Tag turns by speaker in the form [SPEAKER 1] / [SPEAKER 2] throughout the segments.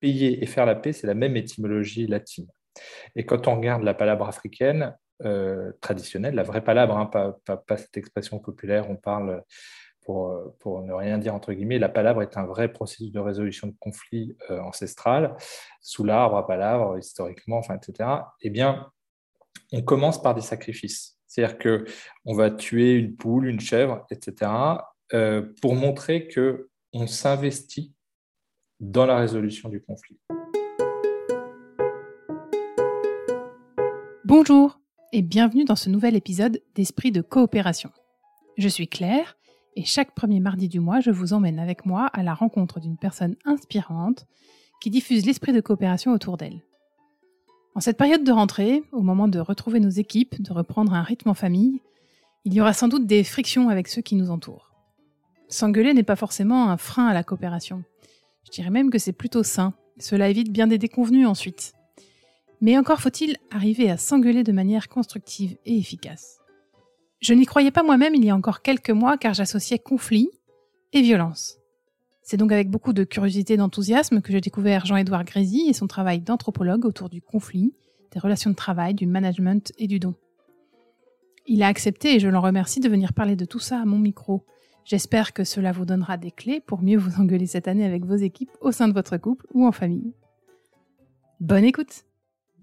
[SPEAKER 1] payer et faire la paix, c'est la même étymologie latine. Et quand on regarde la palabre africaine euh, traditionnelle, la vraie palabre, hein, pas, cette expression populaire, on parle pour, ne rien dire entre guillemets, la palabre est un vrai processus de résolution de conflits euh, ancestral, sous l'arbre à palabre, historiquement, enfin, etc. Eh bien, on commence par des sacrifices. C'est-à-dire qu'on va tuer une poule, une chèvre, etc., euh, pour montrer qu'on s'investit dans la résolution du conflit.
[SPEAKER 2] Bonjour et bienvenue dans ce nouvel épisode d'Esprit de coopération. Je suis Claire et chaque premier mardi du mois, je vous emmène avec moi à la rencontre d'une personne inspirante qui diffuse l'esprit de coopération autour d'elle. En cette période de rentrée, au moment de retrouver nos équipes, de reprendre un rythme en famille, il y aura sans doute des frictions avec ceux qui nous entourent. S'engueuler n'est pas forcément un frein à la coopération. Je dirais même que c'est plutôt sain. Cela évite bien des déconvenus ensuite. Mais encore faut-il arriver à s'engueuler de manière constructive et efficace. Je n'y croyais pas moi-même il y a encore quelques mois car j'associais conflit et violence. C'est donc avec beaucoup de curiosité et d'enthousiasme que j'ai découvert Jean-Édouard Grézy et son travail d'anthropologue autour du conflit, des relations de travail, du management et du don. Il a accepté, et je l'en remercie, de venir parler de tout ça à mon micro, J'espère que cela vous donnera des clés pour mieux vous engueuler cette année avec vos équipes au sein de votre couple ou en famille. Bonne écoute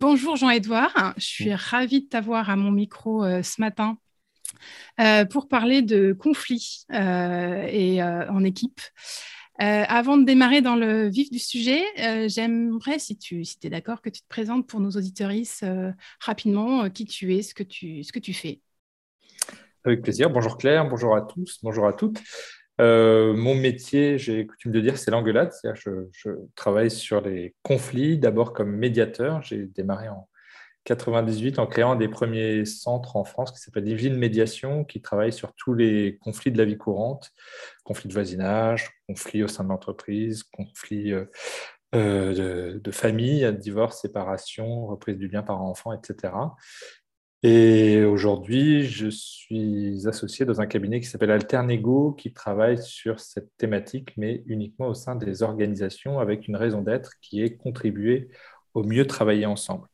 [SPEAKER 2] Bonjour Jean-Edouard, je suis ravie de t'avoir à mon micro euh, ce matin euh, pour parler de conflits euh, et en équipe. avant de démarrer dans le vif du sujet, j'aimerais, si tu si es d'accord, que tu te présentes pour nos auditorices rapidement qui tu es, ce que tu, ce que tu fais.
[SPEAKER 1] Avec plaisir. Bonjour Claire, bonjour à tous, bonjour à toutes. Euh, mon métier, j'ai coutume de dire, c'est l'engueulade. Je, je travaille sur les conflits, d'abord comme médiateur. J'ai démarré en 98 en créant des premiers centres en France qui s'appelle Divine Médiation, qui travaille sur tous les conflits de la vie courante, conflits de voisinage, conflits au sein de l'entreprise, conflits euh, euh, de, de, famille, divorce, séparation, reprise du bien par enfant, etc. Et aujourd'hui, je suis associé dans un cabinet qui s'appelle Alternego, qui travaille sur cette thématique, mais uniquement au sein des organisations, avec une raison d'être qui est contribuer au mieux travailler ensemble.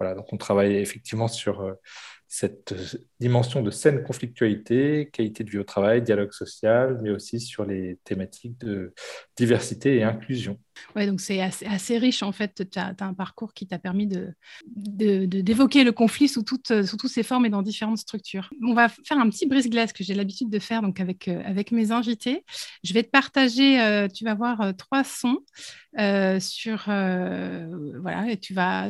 [SPEAKER 1] Voilà, donc on travaille effectivement sur euh, cette euh, dimension de saine conflictualité, qualité de vie au travail, dialogue social, mais aussi sur les thématiques de diversité et inclusion.
[SPEAKER 2] Oui, donc c'est assez, riche en fait. Tu as, un parcours qui t'a permis d'évoquer de, de, le conflit sous toutes, sous toutes ses formes et dans différentes structures. On va faire un petit brise-glace que j'ai l'habitude de faire donc avec, euh, avec mes invités. Je vais te partager, euh, tu vas voir, trois sons sur. voilà, et tu vas,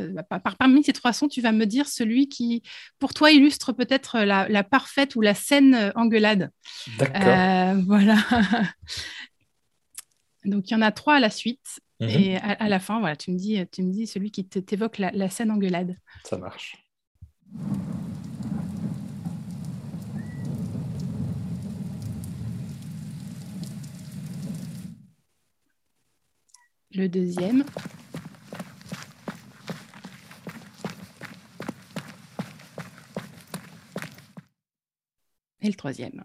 [SPEAKER 2] parmi ces trois sons, tu vas me dire celui qui, pour toi, illustre peut-être la, parfaite ou la saine euh, engueulade.
[SPEAKER 1] D'accord. Euh,
[SPEAKER 2] voilà. Donc il y en a trois à la suite. Mhm. Et à, la fin, voilà, tu me dis, tu me dis celui qui t'évoque la, la scène engueulade.
[SPEAKER 1] Ça marche.
[SPEAKER 2] Le deuxième. Le troisième.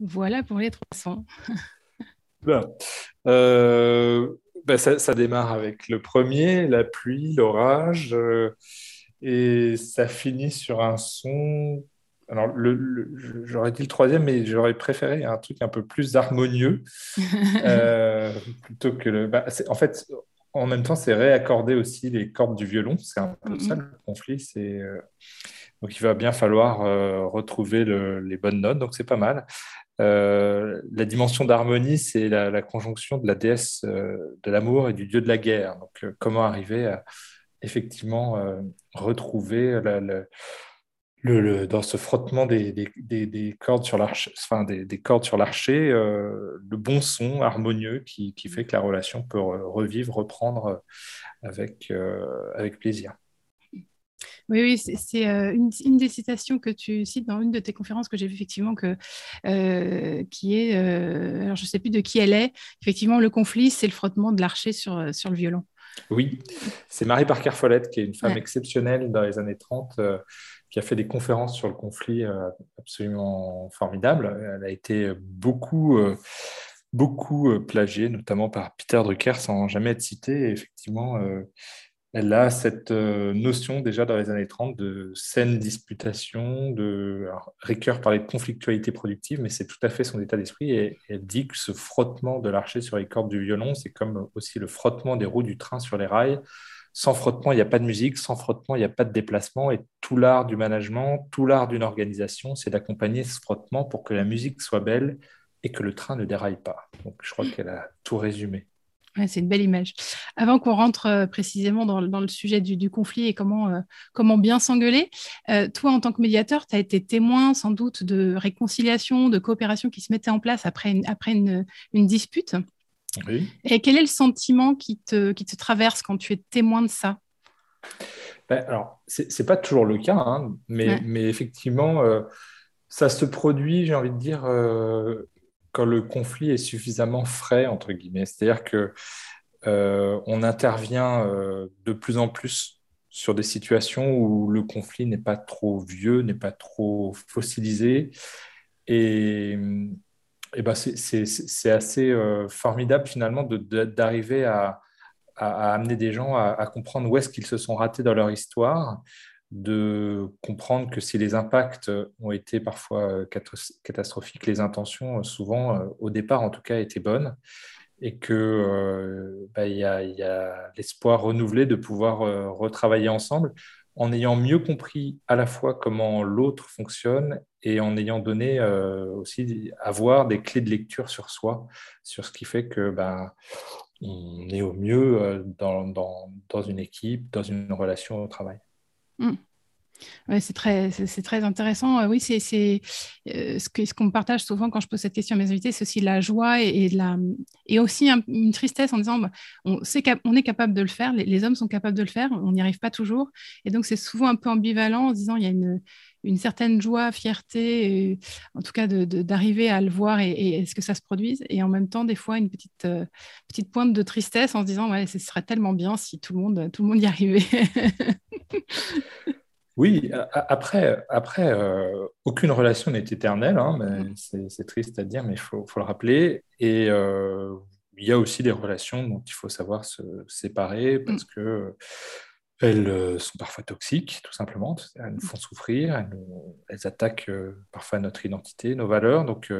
[SPEAKER 2] Voilà pour les trois sons.
[SPEAKER 1] Euh, ben, ça, démarre avec le premier, la pluie, l'orage, euh, et ça finit sur un son alors, j'aurais dit le troisième, mais j'aurais préféré un truc un peu plus harmonieux, euh, plutôt que le. Bah, en fait, en même temps, c'est réaccorder aussi les cordes du violon. C'est un peu ça le conflit. C'est euh, donc il va bien falloir euh, retrouver les bonnes notes. Donc c'est pas mal. la dimension d'harmonie, c'est la, conjonction de la déesse de l'amour et du dieu de la guerre. Donc comment arriver à effectivement retrouver la le, dans ce frottement des, des, des, cordes sur l'archer, enfin des, cordes sur l'archer, euh, le bon son harmonieux qui, qui, fait que la relation peut revivre, reprendre euh, avec, euh, avec plaisir.
[SPEAKER 2] Oui, oui, c'est une, une, des citations que tu cites dans une de tes conférences que j'ai vu effectivement que qui est, alors je ne sais plus de qui elle est. Effectivement, le conflit, c'est le frottement de l'archer sur, sur le violon.
[SPEAKER 1] Oui, c'est Marie Parker Follette, qui est une femme exceptionnelle dans les années 30, euh, qui a fait des conférences sur le conflit euh, absolument formidables. Elle a été beaucoup, euh, beaucoup plagiée, notamment par Peter Drucker, sans jamais être citée. effectivement, elle a cette euh, notion déjà dans les années 30 de saine disputation, de Ricoeur parlait de conflictualité productive, mais c'est tout à fait son état d'esprit et, elle dit que ce frottement de l'archer sur les cordes du violon, c'est comme aussi le frottement des roues du train sur les rails. Sans frottement, il n'y a pas de musique, sans frottement, il n'y a pas de déplacement et tout l'art du management, tout l'art d'une organisation, c'est d'accompagner ce frottement pour que la musique soit belle et que le train ne déraille pas. Donc je crois qu'elle a tout résumé
[SPEAKER 2] c'est une belle image. Avant qu'on rentre euh, précisément dans, le sujet du, conflit et comment, euh, bien s'engueuler, euh, toi, en tant que médiateur, tu as été témoin sans doute de réconciliation, de coopération qui se mettait en place après une, dispute? Oui. Et quel est le sentiment qui te, qui te traverse quand tu es témoin de ça
[SPEAKER 1] ben, Alors, ce n'est pas toujours le cas, hein, mais, mais, effectivement, ça se produit, j'ai envie de dire, quand le conflit est suffisamment frais, entre guillemets. C'est-à-dire que euh, on intervient euh, de plus en plus sur des situations où le conflit n'est pas trop vieux, n'est pas trop fossilisé. Et, et ben c'est assez euh, formidable finalement d'arriver à, amener des gens à, comprendre où est-ce qu'ils se sont ratés dans leur histoire de comprendre que si les impacts ont été parfois euh, catastrophiques, les intentions, euh, souvent, au départ en tout cas, étaient bonnes et qu'il bah, y a, l'espoir renouvelé de pouvoir retravailler ensemble en ayant mieux compris à la fois comment l'autre fonctionne et en ayant donné aussi avoir des clés de lecture sur soi, sur ce qui fait que bah, on est au mieux dans, dans une équipe, dans une relation au travail.
[SPEAKER 2] Mm. C'est très, très intéressant. Euh, oui, c'est euh, ce qu'on ce qu'on partage souvent quand je pose cette question à mes invités, c'est aussi la joie et, de la, et aussi une tristesse en disant bah, on, sait on est capable de le faire, les, hommes sont capables de le faire, on n'y arrive pas toujours. Et donc, c'est souvent un peu ambivalent en disant il y a une, une certaine joie, fierté, en tout cas d'arriver à le voir et, et ce que ça se produise? Et en même temps, des fois, une petite, euh, petite pointe de tristesse en se disant ouais, ce serait tellement bien si tout le monde, tout le monde y arrivait.
[SPEAKER 1] Oui, après, après euh, aucune relation n'est éternelle, hein, mais c'est triste à dire, mais il faut, le rappeler. Et euh, il y a aussi des relations dont il faut savoir se séparer parce mm. que elles euh, sont parfois toxiques, tout simplement. Elles nous font souffrir, elles, attaquent parfois notre identité, nos valeurs. Donc,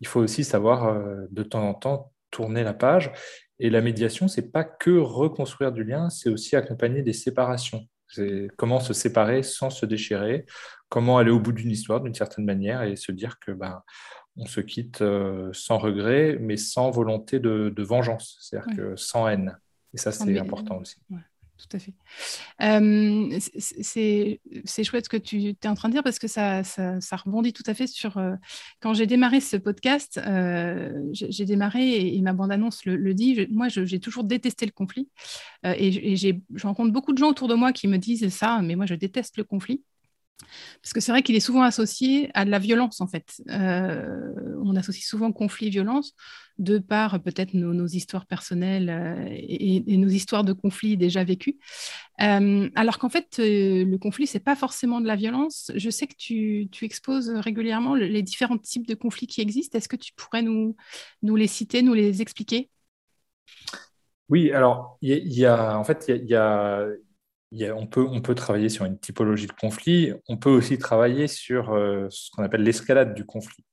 [SPEAKER 1] il faut aussi savoir de temps en temps tourner la page. Et la médiation, c'est pas que reconstruire du lien, c'est aussi accompagner des séparations. C'est comment se séparer sans se déchirer, comment aller au bout d'une histoire d'une certaine manière et se dire que ben, on se quitte euh, sans regret, mais sans volonté de, vengeance, c'est-à-dire que sans haine. Et ça, c'est important aussi
[SPEAKER 2] tout à fait. Euh, c'est chouette ce que tu es en train de dire parce que ça, rebondit tout à fait sur euh, quand j'ai démarré ce podcast. Euh, j'ai démarré et, ma bande-annonce le, dit. moi, j'ai toujours détesté le conflit et, et je rencontre beaucoup de gens autour de moi qui me disent ça, mais moi, je déteste le conflit. Parce que c'est vrai qu'il est souvent associé à de la violence, en fait. Euh, on associe souvent conflit violence de par peut-être nos, histoires personnelles euh, et, nos histoires de conflits déjà vécus. Euh, alors qu'en fait, le conflit, c'est pas forcément de la violence. Je sais que tu, exposes régulièrement les différents types de conflits qui existent. Est-ce que tu pourrais nous, nous les citer, nous les expliquer?
[SPEAKER 1] Oui, alors il y, a en fait il y a, on, peut, on peut travailler sur une typologie de conflit, on peut aussi travailler sur euh, ce qu'on appelle l'escalade du conflit.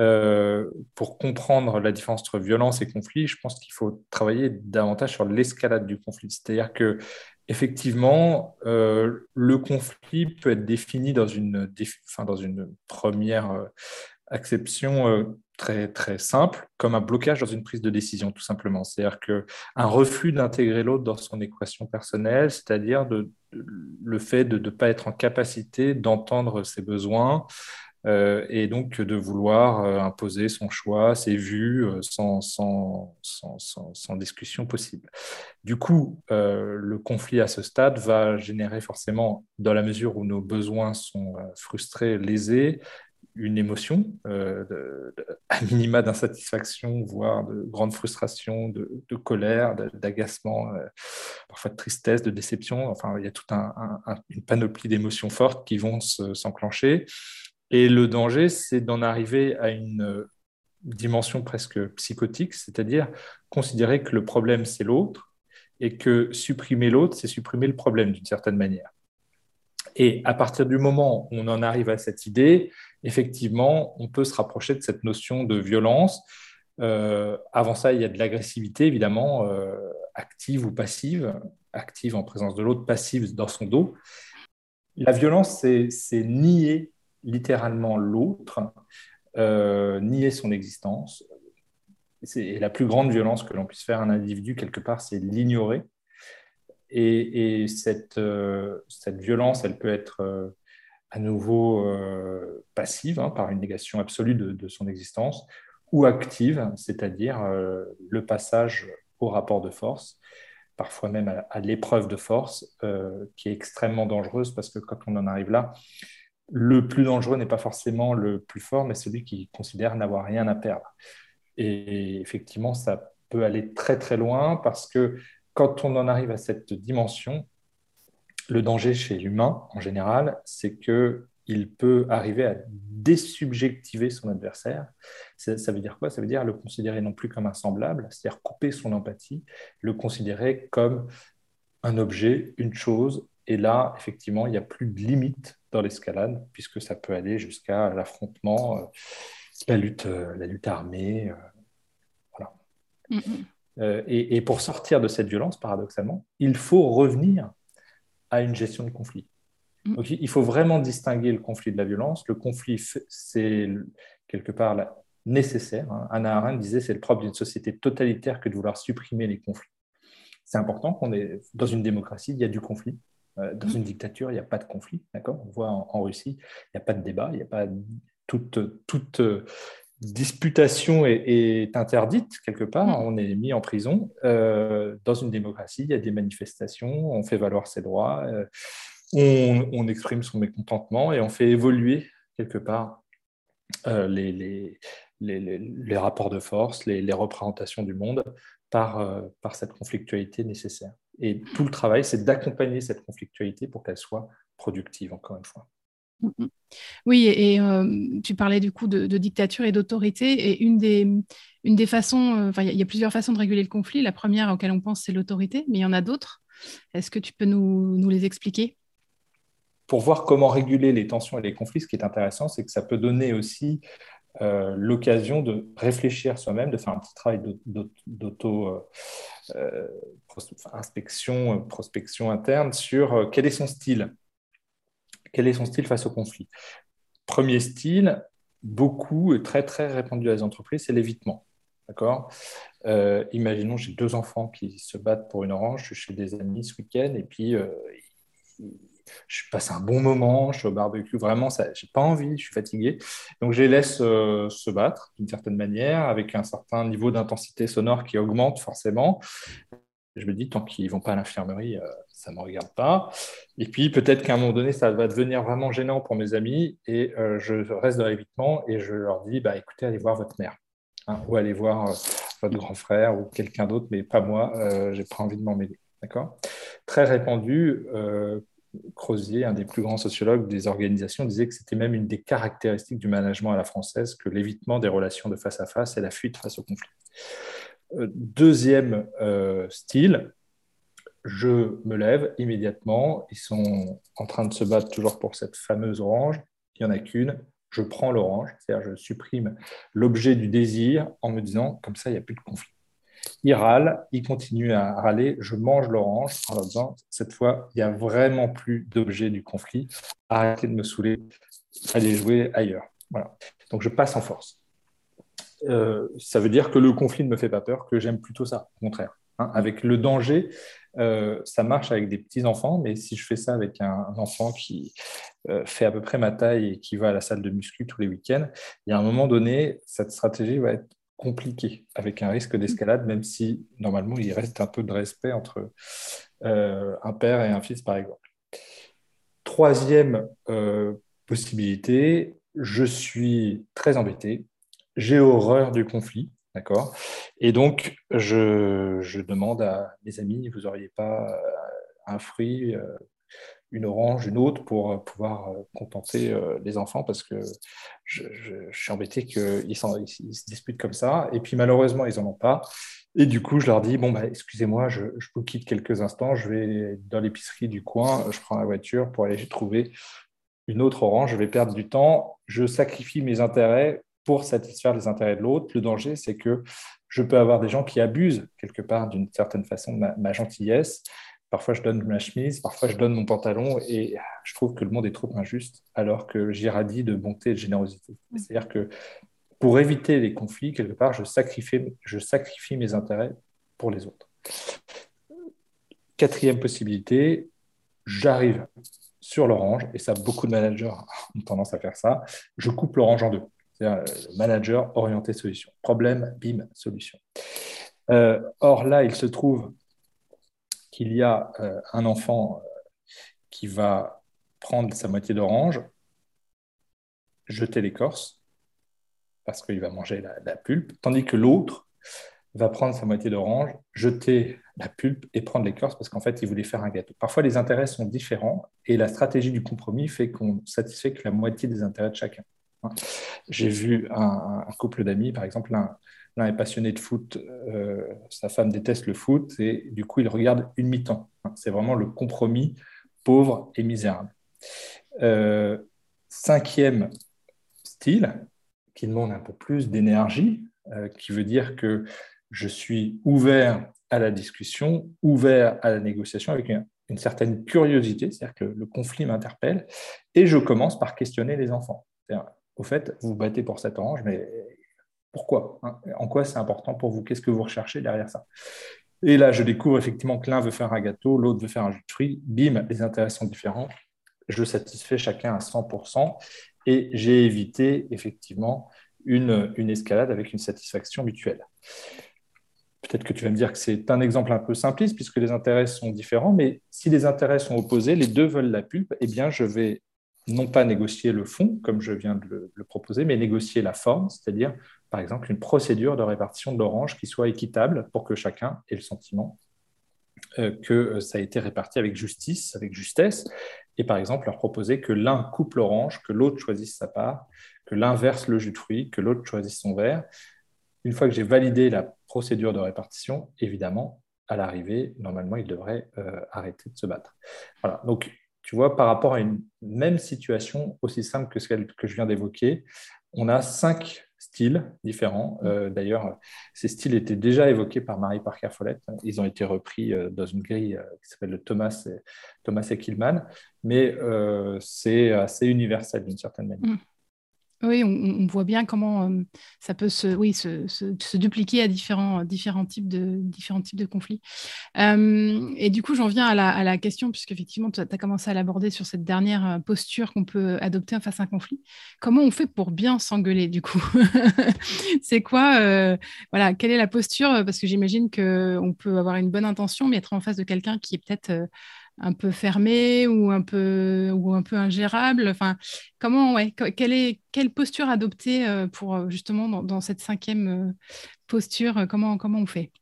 [SPEAKER 1] Euh, pour comprendre la différence entre violence et conflit, je pense qu'il faut travailler davantage sur l'escalade du conflit. C'est-à-dire que effectivement, euh, le conflit peut être défini dans une, dans une première acception très, très simple, comme un blocage dans une prise de décision, tout simplement. C'est-à-dire qu'un refus d'intégrer l'autre dans son équation personnelle, c'est-à-dire de, le fait de ne pas être en capacité d'entendre ses besoins, euh, et donc de vouloir euh, imposer son choix, ses vues, euh, sans, sans, sans, sans, discussion possible. Du coup, le conflit à ce stade va générer forcément, dans la mesure où nos besoins sont frustrés, lésés, une émotion, euh, à minima d'insatisfaction, voire de grande frustration, de, colère, d'agacement, euh, parfois de tristesse, de déception. Enfin, il y a toute une panoplie d'émotions fortes qui vont s'enclencher. Et le danger, c'est d'en arriver à une dimension presque psychotique, c'est-à-dire considérer que le problème, c'est l'autre, et que supprimer l'autre, c'est supprimer le problème d'une certaine manière. Et à partir du moment où on en arrive à cette idée, effectivement, on peut se rapprocher de cette notion de violence. Euh, avant ça, il y a de l'agressivité, évidemment, euh, active ou passive, active en présence de l'autre, passive dans son dos. La violence, c'est nier littéralement l'autre, euh, nier son existence. Et la plus grande violence que l'on puisse faire à un individu, quelque part, c'est l'ignorer. Et, cette, violence, elle peut être à nouveau euh, passive, hein, par une négation absolue de, son existence, ou active, c'est-à-dire euh, le passage au rapport de force, parfois même à, l'épreuve de force, euh, qui est extrêmement dangereuse parce que quand on en arrive là, le plus dangereux n'est pas forcément le plus fort, mais celui qui considère n'avoir rien à perdre. Et effectivement, ça peut aller très très loin parce que quand on en arrive à cette dimension, le danger chez l'humain, en général, c'est qu'il peut arriver à désubjectiver son adversaire. Ça, veut dire quoi? Ça veut dire le considérer non plus comme un semblable, c'est-à-dire couper son empathie, le considérer comme un objet, une chose. Et là, effectivement, il n'y a plus de limite dans l'escalade, puisque ça peut aller jusqu'à l'affrontement, euh, la, lutte, euh, la lutte armée. Euh, voilà. et, pour sortir de cette violence, paradoxalement, il faut revenir à une gestion de conflit. Mm. Donc, il faut vraiment distinguer le conflit de la violence. Le conflit, c'est quelque part nécessaire. Hein. Anna Arendt disait c'est le propre d'une société totalitaire que de vouloir supprimer les conflits. C'est important qu'on est dans une démocratie, il y a du conflit. Euh, dans mm. une dictature, il n'y a pas de conflit. D'accord? On voit en, Russie, il n'y a pas de débat, il n'y a pas toute, toute disputation est, interdite quelque part, mm. on est mis en prison. Euh, dans une démocratie, il y a des manifestations, on fait valoir ses droits, euh, on, exprime son mécontentement et on fait évoluer quelque part euh, les, les, les, rapports de force, les, représentations du monde par, par cette conflictualité nécessaire. Et tout le travail, c'est d'accompagner cette conflictualité pour qu'elle soit productive, encore une fois.
[SPEAKER 2] Mm, mm. Oui, et, euh, tu parlais du coup de, dictature et d'autorité, et une des, façons, euh, enfin, il y, a plusieurs façons de réguler le conflit. La première auquel on pense, c'est l'autorité, mais il y en a d'autres. Est-ce que tu peux nous, nous, les expliquer?
[SPEAKER 1] Pour voir comment réguler les tensions et les conflits, ce qui est intéressant, c'est que ça peut donner aussi euh, l'occasion de réfléchir soi-même, de faire un petit travail d'auto-inspection, prospection interne sur quel est son style quel est son style face au conflit? Premier style, beaucoup et très très répandu à les entreprises, c'est l'évitement. D'accord? Euh, Imaginons, j'ai deux enfants qui se battent pour une orange, je suis chez des amis ce week-end et puis euh, je passe un bon moment, je suis au barbecue, vraiment, je n'ai pas envie, je suis fatigué. Donc je les laisse euh, se battre d'une certaine manière, avec un certain niveau d'intensité sonore qui augmente forcément. Je me dis, tant qu'ils ne vont pas à l'infirmerie, euh, ça ne me regarde pas. Et puis, peut-être qu'à un moment donné, ça va devenir vraiment gênant pour mes amis et euh, je reste dans l'évitement et je leur dis, bah, écoutez, allez voir votre mère hein, ou allez voir euh, votre grand frère ou quelqu'un d'autre, mais pas moi, je n'ai pas envie de m'en mêler. D'accord? Très répandu, Crozier, un des plus grands sociologues des organisations, disait que c'était même une des caractéristiques du management à la française que l'évitement des relations de face à face et la fuite face au conflit. Euh, deuxième euh, style, je me lève immédiatement. Ils sont en train de se battre toujours pour cette fameuse orange. Il n'y en a qu'une. Je prends l'orange, c'est-à-dire je supprime l'objet du désir en me disant comme ça, il n'y a plus de conflit. Il râle, il continue à râler, je mange l'orange en leur disant cette fois, il n'y a vraiment plus d'objet du conflit. Arrêtez de me saouler, allez jouer ailleurs. Voilà. Donc je passe en force. Euh, ça veut dire que le conflit ne me fait pas peur, que j'aime plutôt ça, au contraire. Hein. avec le danger, euh, ça marche avec des petits-enfants, mais si je fais ça avec un, enfant qui euh, fait à peu près ma taille et qui va à la salle de muscu tous les week-ends, il y a un moment donné, cette stratégie va être compliquée, avec un risque d'escalade, même si normalement il reste un peu de respect entre un père et un fils, par exemple. Troisième possibilité, je suis très embêté, j'ai horreur du conflit, d'accord? Et donc, je, demande à mes amis, vous n'auriez pas un fruit, une orange, une autre pour pouvoir contenter les enfants parce que je, suis embêté qu'ils ils se disputent comme ça. Et puis malheureusement, ils n'en ont pas. Et du coup, je leur dis, bon, bah, excusez-moi, je, vous quitte quelques instants, je vais dans l'épicerie du coin, je prends la voiture pour aller trouver une autre orange, je vais perdre du temps, je sacrifie mes intérêts pour satisfaire les intérêts de l'autre. Le danger, c'est que je peux avoir des gens qui abusent quelque part d'une certaine façon de ma, gentillesse. Parfois, je donne ma chemise, parfois, je donne mon pantalon et je trouve que le monde est trop injuste alors que j'irradie de bonté et de générosité. C'est-à-dire que pour éviter les conflits, quelque part, je sacrifie, je sacrifie mes intérêts pour les autres. Quatrième possibilité, j'arrive sur l'orange, et ça, beaucoup de managers ont tendance à faire ça, je coupe l'orange en deux. C'est-à-dire euh, manager orienté solution. Problème, bim, solution. Euh, or, là, il se trouve qu'il y a euh, un enfant qui va prendre sa moitié d'orange, jeter l'écorce, parce qu'il va manger la, pulpe, tandis que l'autre va prendre sa moitié d'orange, jeter la pulpe et prendre l'écorce parce qu'en fait, il voulait faire un gâteau. Parfois, les intérêts sont différents et la stratégie du compromis fait qu'on satisfait que la moitié des intérêts de chacun. J'ai vu un, couple d'amis, par exemple, l'un est passionné de foot, euh, sa femme déteste le foot et du coup, il regarde une mi-temps. C'est vraiment le compromis pauvre et misérable. Euh, cinquième style, qui demande un peu plus d'énergie, euh, qui veut dire que je suis ouvert à la discussion, ouvert à la négociation avec une, certaine curiosité, c'est-à-dire que le conflit m'interpelle, et je commence par questionner les enfants. Au fait, vous, battez pour cette orange, mais pourquoi hein En quoi c'est important pour vous? Qu'est-ce que vous recherchez derrière ça? Et là, je découvre effectivement que l'un veut faire un gâteau, l'autre veut faire un jus de fruits. Bim, les intérêts sont différents. Je satisfais chacun à 100%. Et j'ai évité effectivement une, une escalade avec une satisfaction mutuelle. Peut-être que tu vas me dire que c'est un exemple un peu simpliste puisque les intérêts sont différents, mais si les intérêts sont opposés, les deux veulent la pulpe, eh bien je vais non pas négocier le fond, comme je viens de le, proposer, mais négocier la forme, c'est-à-dire par exemple une procédure de répartition de l'orange qui soit équitable pour que chacun ait le sentiment euh, que ça a été réparti avec justice, avec justesse, et par exemple leur proposer que l'un coupe l'orange, que l'autre choisisse sa part, que l'un verse le jus de fruits, que l'autre choisisse son verre. Une fois que j'ai validé la procédure de répartition, évidemment, à l'arrivée, normalement, il devrait euh, arrêter de se battre. Voilà. Donc, tu vois, par rapport à une même situation aussi simple que celle que je viens d'évoquer, on a cinq styles différents. Mm. Euh, d'ailleurs, ces styles étaient déjà évoqués par Marie Parker Follett. Ils ont été repris euh, dans une grille euh, qui s'appelle le Thomas et, Thomas et Killman, mais c'est assez universel d'une certaine manière. Mm.
[SPEAKER 2] Oui, on, voit bien comment euh, ça peut se, dupliquer à différents, différents, types, de, différents types de conflits. Euh, et du coup, j'en viens à la, question, puisqu'effectivement, tu as commencé à l'aborder sur cette dernière euh, posture qu'on peut adopter face à un conflit. Comment on fait pour bien s'engueuler, du coup? C'est quoi, voilà, quelle est la posture? Parce que j'imagine qu'on peut avoir une bonne intention, mais être en face de quelqu'un qui est peut-être un peu fermé ou un peu, ou un peu ingérable Enfin, comment, ouais, quelle, est, quelle posture adopter euh, pour euh, justement dans, cette cinquième euh, posture Comment, comment on fait?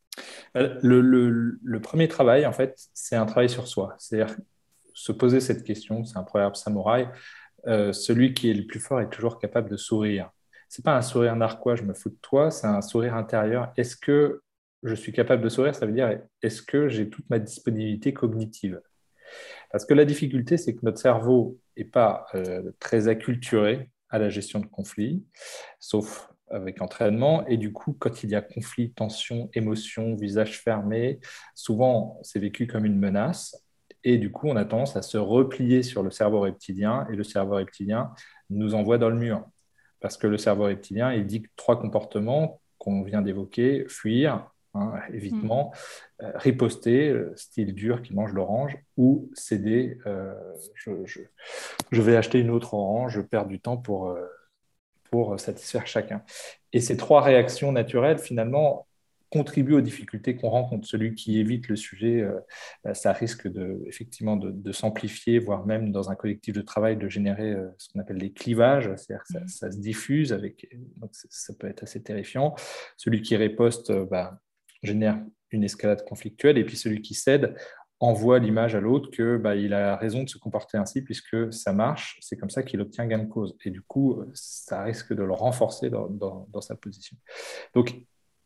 [SPEAKER 1] Le, premier travail, en fait, c'est un travail sur soi. C'est-à-dire se poser cette question, c'est un proverbe samouraï, celui qui est le plus fort est toujours capable de sourire. C'est pas un sourire narquois, je me fous de toi, c'est un sourire intérieur. Est-ce que je suis capable de sourire? Ça veut dire, est-ce que j'ai toute ma disponibilité cognitive? Parce que la difficulté, c'est que notre cerveau n'est pas euh, très acculturé à la gestion de conflits, sauf avec entraînement. Et du coup, quand il y a conflit, tension, émotion, visage fermé, souvent c'est vécu comme une menace. Et du coup, on a tendance à se replier sur le cerveau reptilien. Et le cerveau reptilien nous envoie dans le mur. Parce que le cerveau reptilien, il dit trois comportements qu'on vient d'évoquer, fuir, Hein, évitement, mm. euh, riposter, euh, style dur qui mange l'orange, ou céder, euh, je, vais acheter une autre orange, je perds du temps pour, pour satisfaire chacun. Et ces trois réactions naturelles, finalement, contribue aux difficultés qu'on rencontre. Celui qui évite le sujet, euh, bah, ça risque de, effectivement de, s'amplifier, voire même dans un collectif de travail de générer euh, ce qu'on appelle des clivages, c'est-à-dire que ça, mmh. se diffuse, avec, donc ça peut être assez terrifiant. Celui qui riposte bah, génère une escalade conflictuelle, et puis celui qui cède envoie l'image à l'autre que bah, il a raison de se comporter ainsi puisque ça marche, c'est comme ça qu'il obtient gain de cause. Et du coup, ça risque de le renforcer dans, dans, sa position. Donc,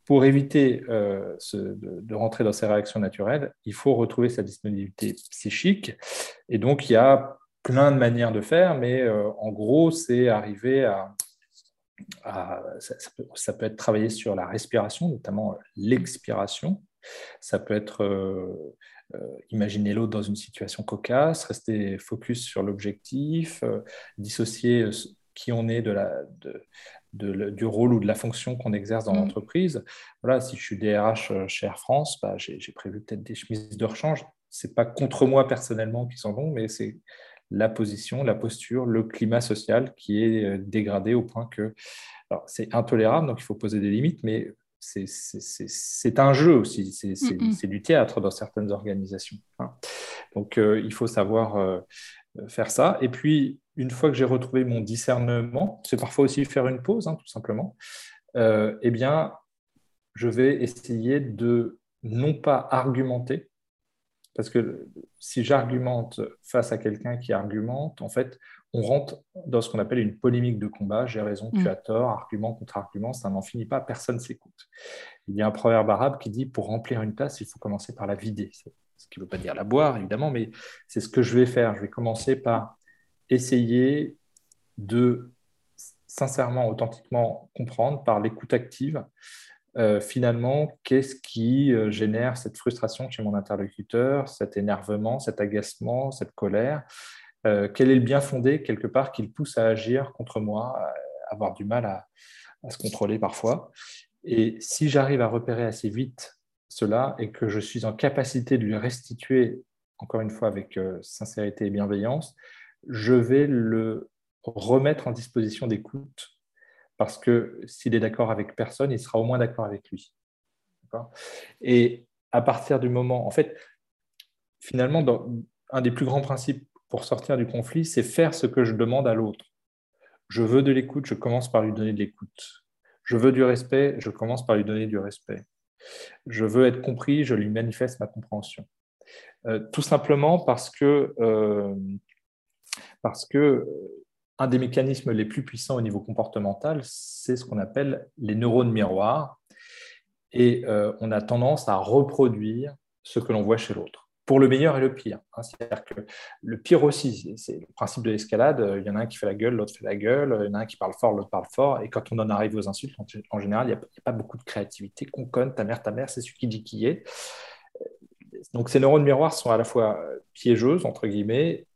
[SPEAKER 1] pour éviter euh, de, rentrer dans ces réactions naturelles, il faut retrouver sa disponibilité psychique. Et donc, il y a plein de manières de faire, mais euh, en gros, c'est arriver à... ça, peut, être travailler sur la respiration, notamment l'expiration. Ça peut être euh, imaginer l'autre dans une situation cocasse, rester focus sur l'objectif, dissocier qui on est de la, du rôle ou de la fonction qu'on exerce dans mm. l'entreprise. Voilà, si je suis DRH euh, chez Air France, bah, j'ai prévu peut-être des chemises de rechange. Ce n'est pas contre moi personnellement qui s'en vont, mais c'est la position, la posture, le climat social qui est euh, dégradé au point que c'est intolérable, donc il faut poser des limites, mais c'est un jeu aussi, c'est du théâtre dans certaines organisations. Hein. Donc euh, il faut savoir faire ça. Et puis, une fois que j'ai retrouvé mon discernement, c'est parfois aussi faire une pause, hein, tout simplement, euh, eh bien, je vais essayer de non pas argumenter, parce que si j'argumente face à quelqu'un qui argumente, en fait, on rentre dans ce qu'on appelle une polémique de combat. J'ai raison, tu mm. as tort, argument contre argument, ça n'en finit pas, personne s'écoute. Il y a un proverbe arabe qui dit pour remplir une tasse, il faut commencer par la vider. Ce qui ne veut pas dire la boire, évidemment, mais c'est ce que je vais faire. Je vais commencer par essayer de sincèrement, authentiquement comprendre par l'écoute active, euh, finalement, qu'est-ce qui euh, génère cette frustration chez mon interlocuteur, cet énervement, cet agacement, cette colère? Euh, Quel est le bien fondé, quelque part, qui le pousse à agir contre moi, à avoir du mal à, à se contrôler parfois? Et si j'arrive à repérer assez vite cela et que je suis en capacité de lui restituer, encore une fois avec sincérité et bienveillance, je vais le remettre en disposition d'écoute parce que s'il est d'accord avec personne, il sera au moins d'accord avec lui. Et à partir du moment, en fait, finalement, un des plus grands principes pour sortir du conflit, c'est faire ce que je demande à l'autre. Je veux de l'écoute, je commence par lui donner de l'écoute. Je veux du respect, je commence par lui donner du respect. Je veux être compris, je lui manifeste ma compréhension. Euh, tout simplement parce que euh, parce que un des mécanismes les plus puissants au niveau comportemental, c'est ce qu'on appelle les neurones miroirs. Et euh, on a tendance à reproduire ce que l'on voit chez l'autre, pour le meilleur et le pire. Hein. C'est-à-dire que le pire aussi, c'est le principe de l'escalade, euh, il y en a un qui fait la gueule, l'autre fait la gueule, il y en a un qui parle fort, l'autre parle fort, et quand on en arrive aux insultes, en général, il n'y a, pas beaucoup de créativité, qu'on conne, ta mère, ta mère, c'est celui qui dit qui est. Donc ces neurones miroirs sont à la fois piégeuses, entre guillemets,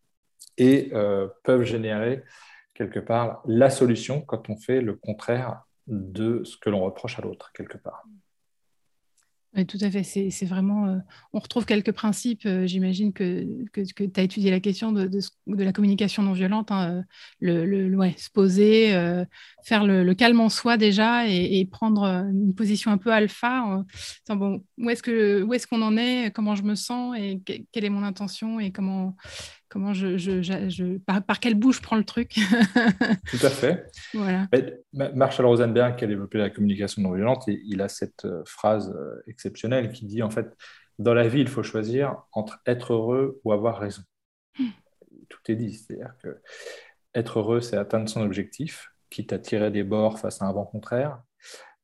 [SPEAKER 1] et euh, peuvent générer quelque part la solution quand on fait le contraire de ce que l'on reproche à l'autre, quelque part.
[SPEAKER 2] Oui, tout à fait. C'est vraiment. Euh, on retrouve quelques principes. Euh, j'imagine que, que, tu as étudié la question de, de, la communication non violente. Hein, le, ouais, se poser, faire le, calme en soi déjà et, prendre une position un peu alpha. bon, où est-ce qu'on est en est Comment je me sens Et quelle est mon intention Et comment je, je, par, quelle bouche je prends le truc.
[SPEAKER 1] Tout à fait. Voilà. Marshall Rosenberg, qui a développé la communication non violente, il a cette euh, phrase euh, exceptionnelle qui dit en fait, dans la vie, il faut choisir entre être heureux ou avoir raison. Hmm. Tout est dit, c'est-à-dire que être heureux, c'est atteindre son objectif, quitte à tirer des bords face à un vent contraire.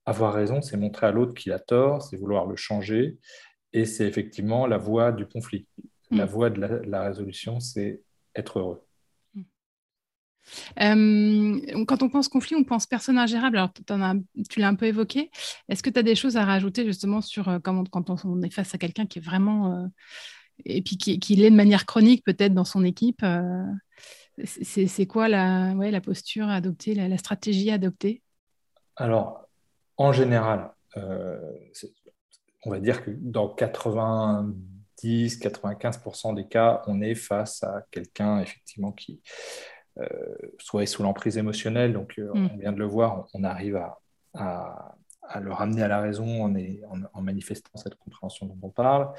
[SPEAKER 1] Avoir raison, c'est montrer à l'autre qu'il a tort, c'est vouloir le changer, et c'est effectivement la voie du conflit. La mm. voie de la, résolution, c'est être heureux.
[SPEAKER 2] Euh, quand on pense conflit, on pense personne ingérable. Alors, tu l'as un peu évoqué. Est-ce que tu as des choses à rajouter justement sur euh, comment, quand on est face à quelqu'un qui est vraiment. Euh, et puis qui, qui l'est de manière chronique, peut-être dans son équipe C'est quoi la, ouais, la posture à adopter, la, stratégie à adopter?
[SPEAKER 1] Alors, en général, on va dire que dans 80 95% des cas, on est face à quelqu'un effectivement qui euh, soit est sous l'emprise émotionnelle, donc euh, mm. on vient de le voir, on arrive à, à le ramener à la raison en, en, manifestant cette compréhension dont on parle.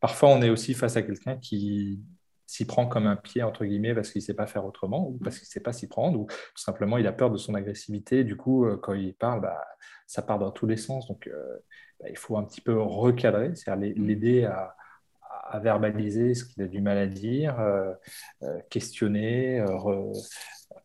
[SPEAKER 1] Parfois, on est aussi face à quelqu'un qui s'y prend comme un pied, entre guillemets, parce qu'il ne sait pas faire autrement, ou parce qu'il ne sait pas s'y prendre, ou tout simplement il a peur de son agressivité. Du coup, euh, quand il parle, bah, ça part dans tous les sens. Donc, euh, bah, il faut un petit peu recadrer, c'est-à-dire mm. l'aider à, à, verbaliser ce qu'il a du mal à dire, euh, questionner,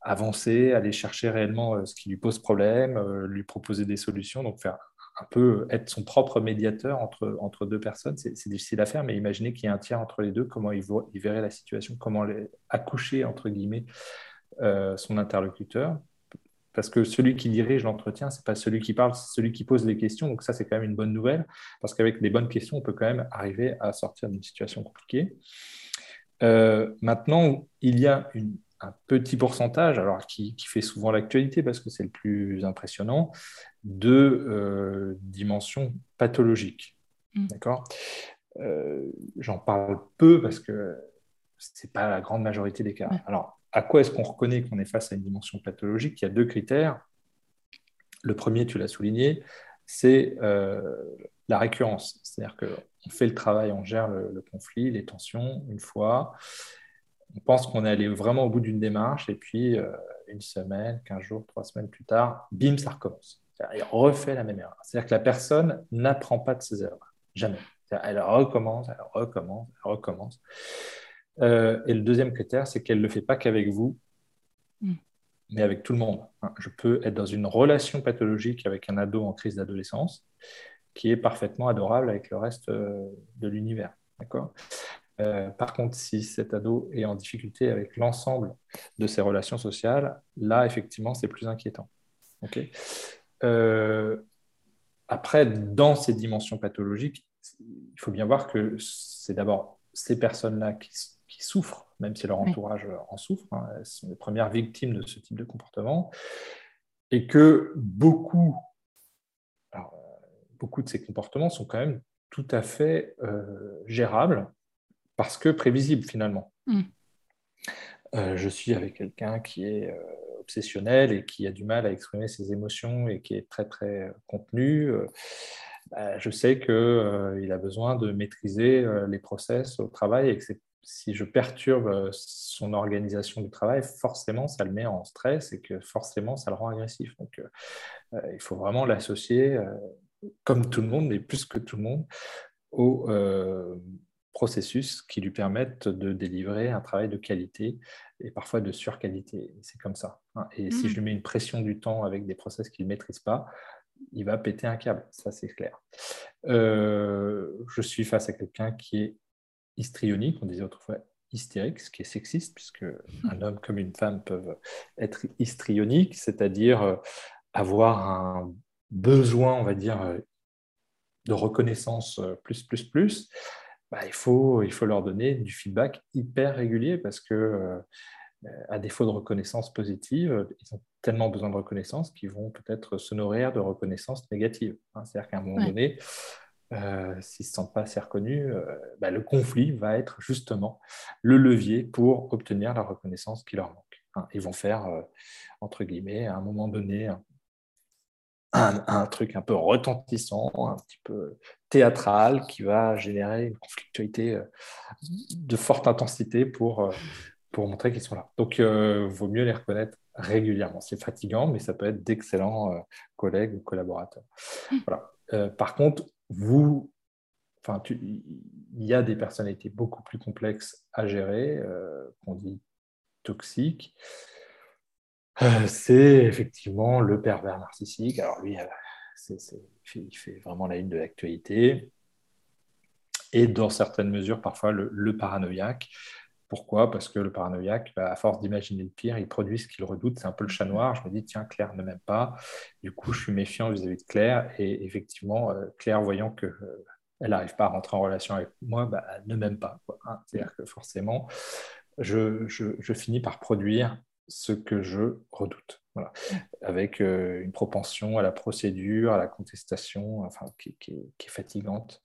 [SPEAKER 1] avancer, aller chercher réellement ce qui lui pose problème, lui proposer des solutions, donc faire un peu être son propre médiateur entre, entre deux personnes. C'est difficile à faire, mais imaginez qu'il y ait un tiers entre les deux, comment il, voit, il verrait la situation, comment accoucher, entre guillemets, euh, son interlocuteur. Parce que celui qui dirige l'entretien, ce n'est pas celui qui parle, c'est celui qui pose les questions. Donc ça, c'est quand même une bonne nouvelle, parce qu'avec des bonnes questions, on peut quand même arriver à sortir d'une situation compliquée. Euh, maintenant, il y a une, un petit pourcentage, alors qui, fait souvent l'actualité parce que c'est le plus impressionnant, de euh, dimensions pathologiques. Mm. D'accord? Euh, J'en parle peu parce que ce n'est pas la grande majorité des cas. Alors, à quoi est-ce qu'on reconnaît qu'on est face à une dimension pathologique? Il y a deux critères. Le premier, tu l'as souligné, c'est euh, la récurrence. C'est-à-dire qu'on fait le travail, on gère le conflit, les tensions une fois on pense qu'on est allé vraiment au bout d'une démarche, et puis euh, une semaine, quinze jours, trois semaines plus tard, bim, ça recommence. Il refait la même erreur. C'est-à-dire que la personne n'apprend pas de ses erreurs. Jamais. Elle recommence, elle recommence, elle recommence. Euh, et le deuxième critère, c'est qu'elle ne le fait pas qu'avec vous, mm. mais avec tout le monde. Hein, je peux être dans une relation pathologique avec un ado en crise d'adolescence qui est parfaitement adorable avec le reste euh, de l'univers. D'accord? Euh, par contre, si cet ado est en difficulté avec l'ensemble de ses relations sociales, là, effectivement, c'est plus inquiétant. Euh, après, dans ces dimensions pathologiques, il faut bien voir que c'est d'abord ces personnes-là qui, souffrent, même si leur entourage en souffre. Hein, elles sont les premières victimes de ce type de comportement. Et que beaucoup, beaucoup de ces comportements sont quand même tout à fait euh, gérables parce que prévisible finalement. Mm. Euh, je suis avec quelqu'un qui est euh, obsessionnel et qui a du mal à exprimer ses émotions et qui est très très euh, contenu. Bah, je sais qu'il a besoin de maîtriser les process au travail et que si je perturbe son organisation du travail, forcément, ça le met en stress et que forcément, ça le rend agressif. Donc, il faut vraiment l'associer, comme tout le monde, mais plus que tout le monde, au, processus qui lui permettent de délivrer un travail de qualité et parfois de surqualité. C'est comme ça. Hein. Et si je lui mets une pression du temps avec des process qu'il ne maîtrise pas, il va péter un câble, ça c'est clair. Euh, je suis face à quelqu'un qui est histrionique, on disait autrefois hystérique, ce qui est sexiste, puisque un homme comme une femme peuvent être histrioniques, c'est-à-dire euh, avoir un besoin, on va dire, euh, de reconnaissance plus, plus, plus, bah, il, faut, il faut leur donner du feedback hyper régulier parce que, euh, à défaut de reconnaissance positive, ils ont tellement besoin de reconnaissance qu'ils vont peut-être se nourrir de reconnaissance négative. Hein. C'est-à-dire qu'à un moment donné, euh, s'ils ne se sentent pas assez reconnus, euh, bah, le conflit va être justement le levier pour obtenir la reconnaissance qui leur manque. Hein. Ils vont faire, entre guillemets, à un moment donné, un, truc un peu retentissant, un petit peu théâtral, qui va générer une conflictualité euh, de forte intensité pour, euh, pour montrer qu'ils sont là. Donc, il euh, vaut mieux les reconnaître régulièrement. C'est fatigant, mais ça peut être d'excellents collègues ou collaborateurs. Mmh. Voilà. par contre, vous, enfin, il y a des personnalités beaucoup plus complexes à gérer, qu'on dit toxiques. Euh, c'est effectivement le pervers narcissique. Alors lui, euh, il fait vraiment la ligne de l'actualité. Et dans certaines mesures, parfois le, paranoïaque. Pourquoi? Parce que le paranoïaque, bah, à force d'imaginer le pire, il produit ce qu'il redoute. C'est un peu le chat noir. Je me dis, tiens, Claire ne m'aime pas. Du coup, je suis méfiant vis-à-vis de Claire. Et effectivement, euh, Claire, voyant que elle n'arrive pas à rentrer en relation avec moi, bah, elle ne m'aime pas. Hein. C'est-à-dire que forcément, je, finis par produire ce que je redoute. Avec euh, une propension à la procédure, à la contestation, enfin, qui, est fatigante.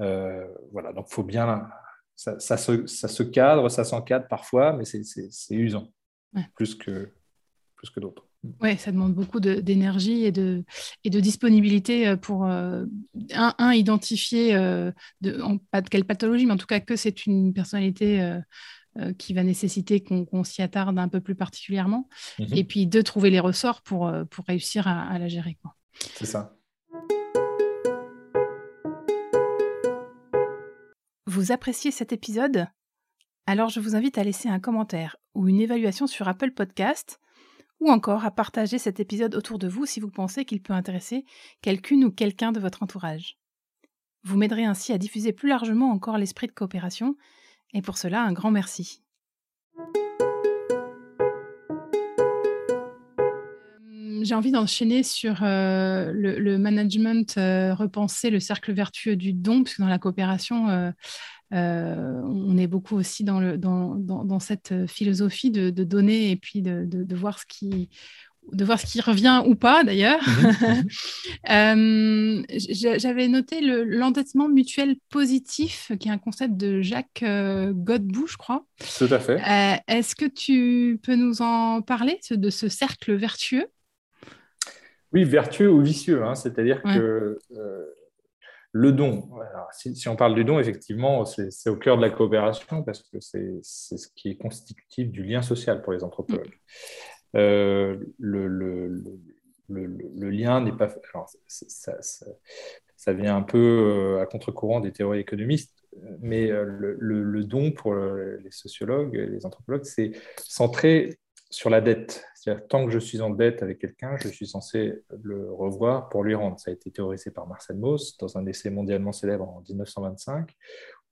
[SPEAKER 1] Euh, voilà, donc il faut bien. Ça, se, cadre, ça s'encadre parfois, mais c'est usant, plus que, plus que d'autres.
[SPEAKER 2] Oui, ça demande beaucoup d'énergie et de, et de disponibilité euh, pour, euh, un, identifier euh, de, pas de quelle pathologie, mais en tout cas que c'est une personnalité qui va nécessiter qu'on s'y attarde un peu plus particulièrement. Mhm. Et puis, de trouver les ressorts pour, pour réussir à, la gérer.
[SPEAKER 1] C'est ça.
[SPEAKER 2] Vous appréciez cet épisode? Alors, je vous invite à laisser un commentaire ou une évaluation sur Apple Podcast ou encore à partager cet épisode autour de vous si vous pensez qu'il peut intéresser quelqu'une ou quelqu'un de votre entourage. Vous m'aiderez ainsi à diffuser plus largement encore l'esprit de coopération, et pour cela un grand merci. J'ai envie d'enchaîner sur euh, le, management euh, repensé, le cercle vertueux du don, puisque dans la coopération, euh, on est beaucoup aussi dans, le, dans, dans, cette philosophie de, donner et puis de, de, voir ce qui de voir ce qui revient ou pas d'ailleurs. Mhm, mhm. euh, J'avais noté l'endettement mutuel positif, qui est un concept de Jacques euh, Godbout, je crois.
[SPEAKER 1] Tout à fait.
[SPEAKER 2] Est-ce que tu peux nous en parler de ce cercle vertueux?
[SPEAKER 1] Oui, vertueux ou vicieux, hein. c'est-à-dire que le don, si, on parle du don, effectivement, c'est au cœur de la coopération parce que c'est ce qui est constitutif du lien social pour les anthropologues. Euh, le, lien n'est pas. ça, vient un peu euh, à contre-courant des théories économistes, mais euh, le, don pour les sociologues, les anthropologues, c'est centré sur la dette. Tant que je suis en dette avec quelqu'un, je suis censé le revoir pour lui rendre. Ça a été théorisé par Marcel Mauss dans un essai mondialement célèbre en 1925,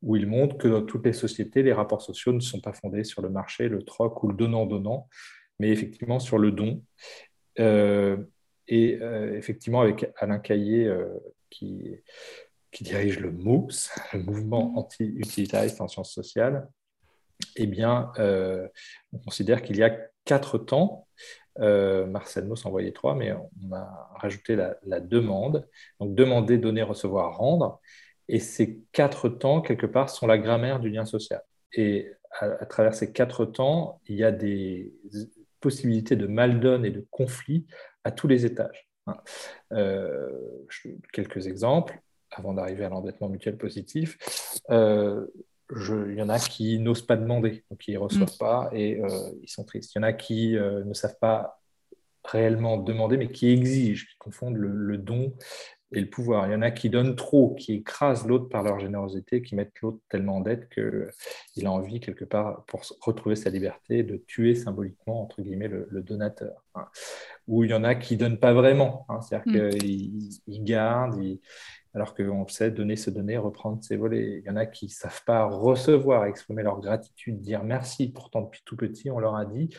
[SPEAKER 1] où il montre que dans toutes les sociétés, les rapports sociaux ne sont pas fondés sur le marché, le troc ou le donnant-donnant, mais effectivement sur le don. Euh, et euh, effectivement, avec Alain Caillé, euh, qui, qui dirige le MOUS, le mouvement anti-utilitariste en sciences sociales, eh bien, on considère qu'il y a quatre temps. Euh, Marcel Mauss envoyait trois, mais on a rajouté la, demande. Donc, demander, donner, recevoir, rendre. Et ces quatre temps, quelque part, sont la grammaire du lien social. Et à, travers ces quatre temps, il y a des possibilités de mal-donne et de conflit à tous les étages. Hein. Euh, quelques exemples avant d'arriver à l'endettement mutuel positif. Euh, il y en a qui n'osent pas demander, donc ils ne reçoivent mm. pas et euh, ils sont tristes. Il y en a qui euh, ne savent pas réellement demander, mais qui exigent, qui confondent le, don et le pouvoir. Il y en a qui donnent trop, qui écrasent l'autre par leur générosité, qui mettent l'autre tellement en dette qu'il a envie, quelque part, pour retrouver sa liberté, de tuer symboliquement, entre guillemets, le, donateur. Hein. Ou il y en a qui ne donnent pas vraiment, hein. c'est-à-dire mm. qu'ils gardent, ils, alors qu'on sait donner, se donner, reprendre, ses volets. Il y en a qui ne savent pas recevoir, exprimer leur gratitude, dire merci. Pourtant, depuis tout petit, on leur a dit.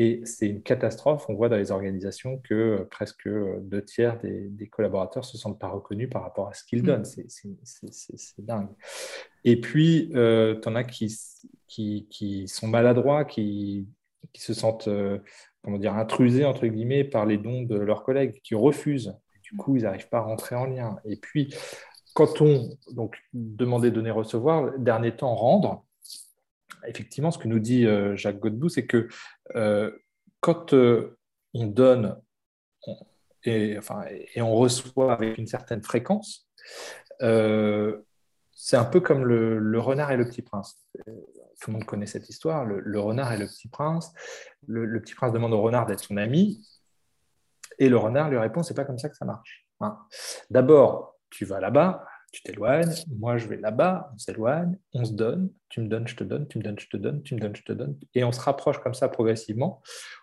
[SPEAKER 1] Et c'est une catastrophe. On voit dans les organisations que euh, presque euh, deux tiers des, collaborateurs ne se sentent pas reconnus par rapport à ce qu'ils mm. donnent. C'est dingue. Et puis, euh, tu en as qui, qui, sont maladroits, qui, qui se sentent comment dire, intrusés, entre guillemets, par les dons de leurs collègues, qui refusent du coup, ils n'arrivent pas à rentrer en lien. Et puis, quand on donc demander, donner, recevoir, dernier temps, rendre, effectivement, ce que nous dit euh, Jacques Godbout, c'est que euh, quand euh, on donne et, on reçoit avec une certaine fréquence, c'est un peu comme le, renard et le petit prince. Tout le monde connaît cette histoire, le, renard et le petit prince. le, petit prince demande au renard d'être son ami, et le renard lui répond, c'est pas comme ça que ça marche. Hein. D'abord, tu vas là-bas, tu t'éloignes, moi je vais là-bas, on s'éloigne, on se donne, tu me donnes, je te donne, tu me donnes, je te donne, tu me donnes, je te donne, et on se rapproche comme ça progressivement,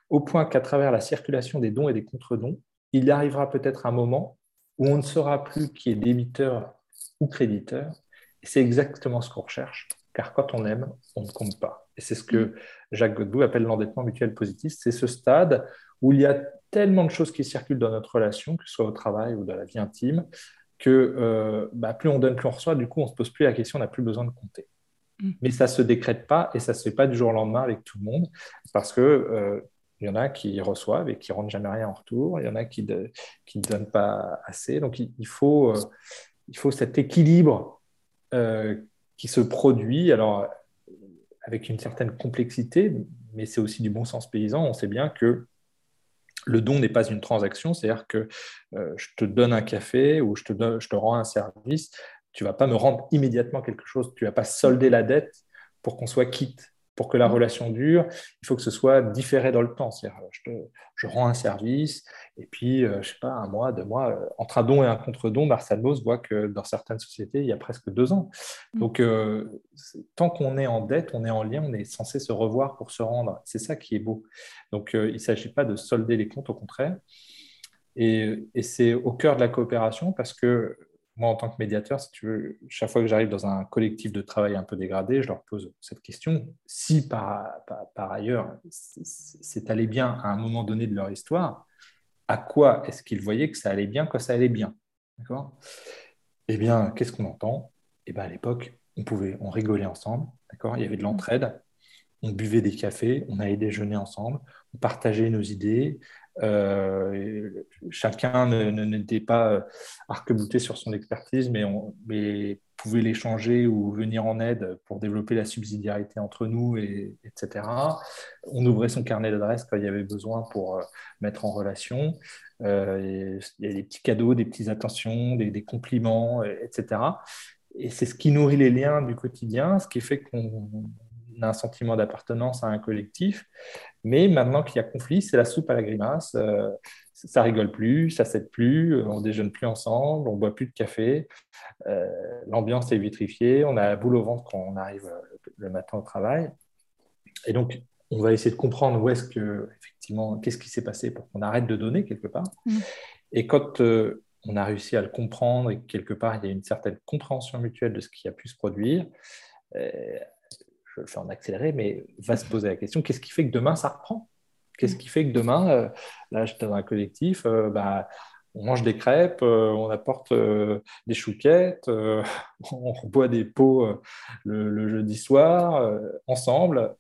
[SPEAKER 1] au point qu'à travers la circulation des dons et des contre-dons, il arrivera peut-être un moment où on ne saura plus qui est débiteur ou créditeur, et c'est exactement ce qu'on recherche, car quand on aime, on ne compte pas. Et c'est ce que mm. Jacques Godbout appelle l'endettement mutuel positif, c'est ce stade où il y a tellement de choses qui circulent dans notre relation, que ce soit au travail ou dans la vie intime, que euh, bah, plus on donne, plus on reçoit. Du coup, on ne se pose plus la question, on n'a plus besoin de compter. Mm. Mais ça ne se décrète pas et ça ne se fait pas du jour au lendemain avec tout le monde parce que euh, il y en a qui reçoivent et qui ne rendent jamais rien en retour. Il y en a qui ne donnent pas assez. Donc, il, faut, euh, il faut cet équilibre qui se produit. Alors, avec une certaine complexité, mais c'est aussi du bon sens paysan. On sait bien que le don n'est pas une transaction, c'est-à-dire que euh, je te donne un café ou je te, je te rends un service, tu ne vas pas me rendre immédiatement quelque chose, tu ne vas pas solder la dette pour qu'on soit quitte pour que la relation dure, il faut que ce soit différé dans le temps. C'est-à-dire, je, je, rends un service, et puis, je euh, je sais pas, un mois, deux mois, euh, entre un don et un contre-don, Marcel Mauss voit que dans certaines sociétés, il y a presque deux ans. Mm. Donc, euh, tant qu'on est en dette, on est en lien, on est censé se revoir pour se rendre. C'est ça qui est beau. Donc, il ne s'agit pas de solder les comptes, au contraire. Et, et c'est au cœur de la coopération parce que moi, en tant que médiateur, chaque fois que j'arrive dans un collectif de travail un peu dégradé, je leur pose cette question. Si par, ailleurs c'est allé bien à un moment donné de leur histoire, à quoi est-ce qu'ils voyaient que ça allait bien quand ça allait bien D'accord? Eh bien, qu'est-ce qu'on entend? Eh bien, à l'époque, on pouvait, on rigolait ensemble, d'accord? Il y avait de l'entraide, on buvait des cafés, on allait déjeuner ensemble, on partageait nos idées, chacun n'était pas euh, arc-bouté sur son expertise, mais, on, mais pouvait l'échanger ou venir en aide pour développer la subsidiarité entre nous, et, etc. On ouvrait son carnet d'adresses quand il y avait besoin pour euh, mettre en relation. il y a des petits cadeaux, des petites attentions, des, des compliments, etc. Et c'est ce qui nourrit les liens du quotidien, ce qui fait qu'on a un sentiment d'appartenance à un collectif. Mais maintenant qu'il y a conflit, c'est la soupe à la grimace. Euh, ça rigole plus, ça s'aide plus, on déjeune plus ensemble, on boit plus de café. Euh, l'ambiance est vitrifiée, on a la boule au ventre quand on arrive euh, le matin au travail. Et donc, on va essayer de comprendre où est-ce que, effectivement, qu'est-ce qui s'est passé pour qu'on arrête de donner quelque part. Mmh. Et quand on a réussi à le comprendre et quelque part, il y a une certaine compréhension mutuelle de ce qui a pu se produire, je le fais en accéléré, mais va se poser la question qu'est-ce qui fait que demain ça reprend? Qu'est-ce qui fait que demain, euh, là j'étais dans un collectif, euh, bah, on mange des crêpes, euh, on apporte des chouquettes, on boit des pots le, jeudi soir ensemble.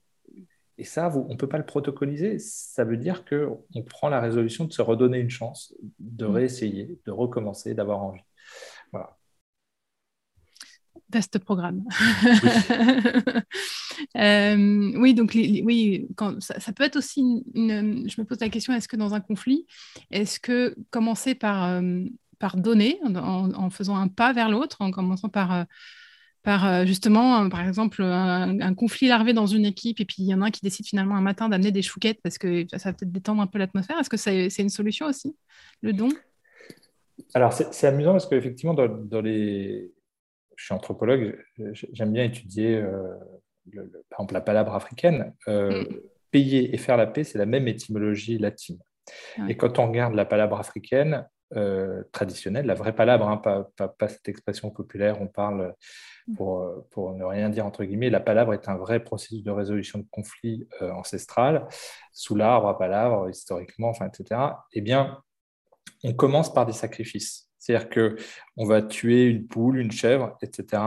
[SPEAKER 1] Et ça, on ne peut pas le protocoliser? Ça veut dire qu'on prend la résolution de se redonner une chance, de mmh. réessayer, de recommencer, d'avoir envie. Voilà.
[SPEAKER 2] Test programme. Euh, oui, donc oui, quand, ça, peut être aussi une, Je me pose la question est-ce que dans un conflit, est-ce que commencer par, euh, par donner, en, faisant un pas vers l'autre, en commençant par. Euh, par justement, par exemple, un, conflit larvé dans une équipe, et puis il y en a un qui décide finalement un matin d'amener des chouquettes parce que ça va peut-être détendre un peu l'atmosphère. Est-ce que c'est une solution aussi, le don?
[SPEAKER 1] Alors, c'est amusant parce qu'effectivement, dans, dans, les, je suis anthropologue, j'aime bien étudier, euh, par exemple, la palabre africaine. Euh, mm. Payer et faire la paix, c'est la même étymologie latine. Et quand on regarde la palabre africaine euh, traditionnelle, la vraie palabre, hein, pas, cette expression populaire, on parle mm. pour, pour, ne rien dire entre guillemets, la palabre est un vrai processus de résolution de conflits ancestral, sous l'arbre à palabre, historiquement, enfin, etc. Eh bien, on commence par des sacrifices. C'est-à-dire qu'on va tuer une poule, une chèvre, etc.,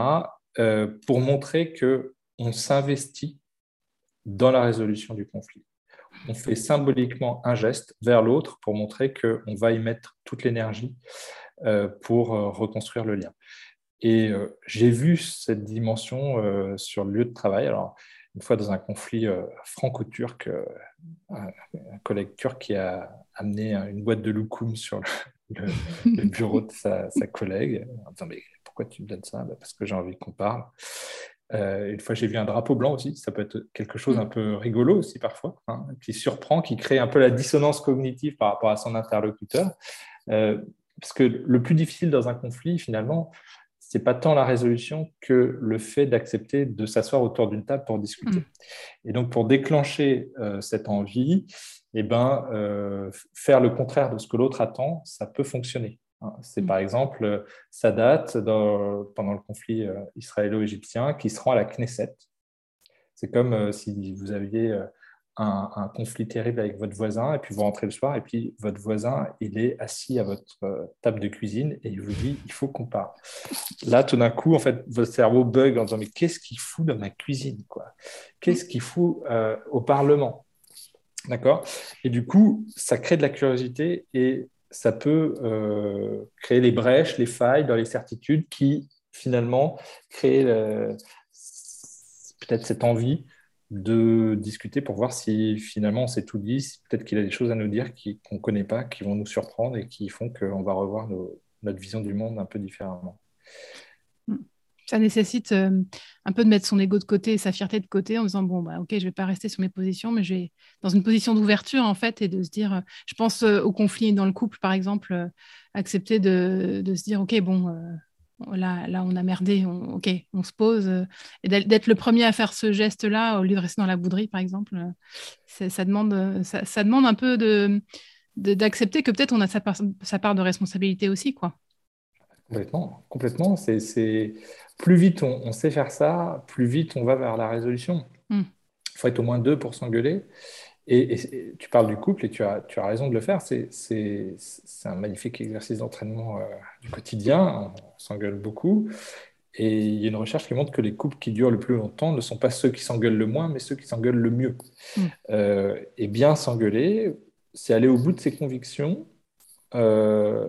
[SPEAKER 1] euh, pour montrer qu'on s'investit dans la résolution du conflit. On fait symboliquement un geste vers l'autre pour montrer qu'on va y mettre toute l'énergie euh, pour euh, reconstruire le lien. Et j'ai vu cette dimension sur le lieu de travail. Alors, une fois dans un conflit franco-turc, un, collègue turc qui a amené une boîte de loukoum sur le, bureau de sa, collègue en disant Mais pourquoi tu me donnes ça? Bah, Parce que j'ai envie qu'on parle. Euh, une fois, j'ai vu un drapeau blanc aussi. Ça peut être quelque chose un peu rigolo aussi parfois, hein, qui surprend, qui crée un peu la dissonance cognitive par rapport à son interlocuteur. Euh, parce que le plus difficile dans un conflit, finalement, c'est pas tant la résolution que le fait d'accepter de s'asseoir autour d'une table pour discuter. Mm. Et donc, pour déclencher euh, cette envie, eh ben, euh, faire le contraire de ce que l'autre attend, ça peut fonctionner. Hein. C'est mm. par exemple Sadat dans, pendant le conflit euh, israélo-égyptien qui se rend à la Knesset. C'est comme si vous aviez un, conflit terrible avec votre voisin, et puis vous rentrez le soir, et puis votre voisin, il est assis à votre euh, table de cuisine, et il vous dit, il faut qu'on parle. Là, tout d'un coup, en fait, votre cerveau bug en disant, mais qu'est-ce qu'il fout dans ma cuisine Qu'est-ce qu'il fout euh, au Parlement? D'accord? Et du coup, ça crée de la curiosité, et ça peut euh, créer les brèches, les failles dans les certitudes qui, finalement, créent peut-être cette envie de discuter pour voir si finalement on s'est tout dit, si peut-être qu'il a des choses à nous dire qu'on ne connaît pas, qui vont nous surprendre et qui font qu'on va revoir notre vision du monde un peu différemment.
[SPEAKER 2] Ça nécessite euh, un peu de mettre son ego de côté et sa fierté de côté en disant bon bah ok je vais pas rester sur mes positions mais je vais dans une position d'ouverture en fait et de se dire je pense euh, au conflit dans le couple par exemple euh, accepter de, de, se dire ok bon là, là, on a merdé, ok, on se pose. Euh, et d'être le premier à faire ce geste-là, au lieu de rester dans la bouderie, par exemple, euh, ça, demande, euh, ça, demande un peu de, d'accepter que peut-être on a sa part, de responsabilité aussi, quoi.
[SPEAKER 1] Complètement, complètement. C'est, Plus vite on, sait faire ça, plus vite on va vers la résolution. Hmm. Il faut être au moins deux pour s'engueuler. Et, tu parles du couple et tu as, tu as raison de le faire. C'est un magnifique exercice d'entraînement euh, du quotidien. On s'engueule beaucoup. Et il y a une recherche qui montre que les couples qui durent le plus longtemps ne sont pas ceux qui s'engueulent le moins, mais ceux qui s'engueulent le mieux. Mm. Euh, et bien s'engueuler, c'est aller au bout de ses convictions, euh,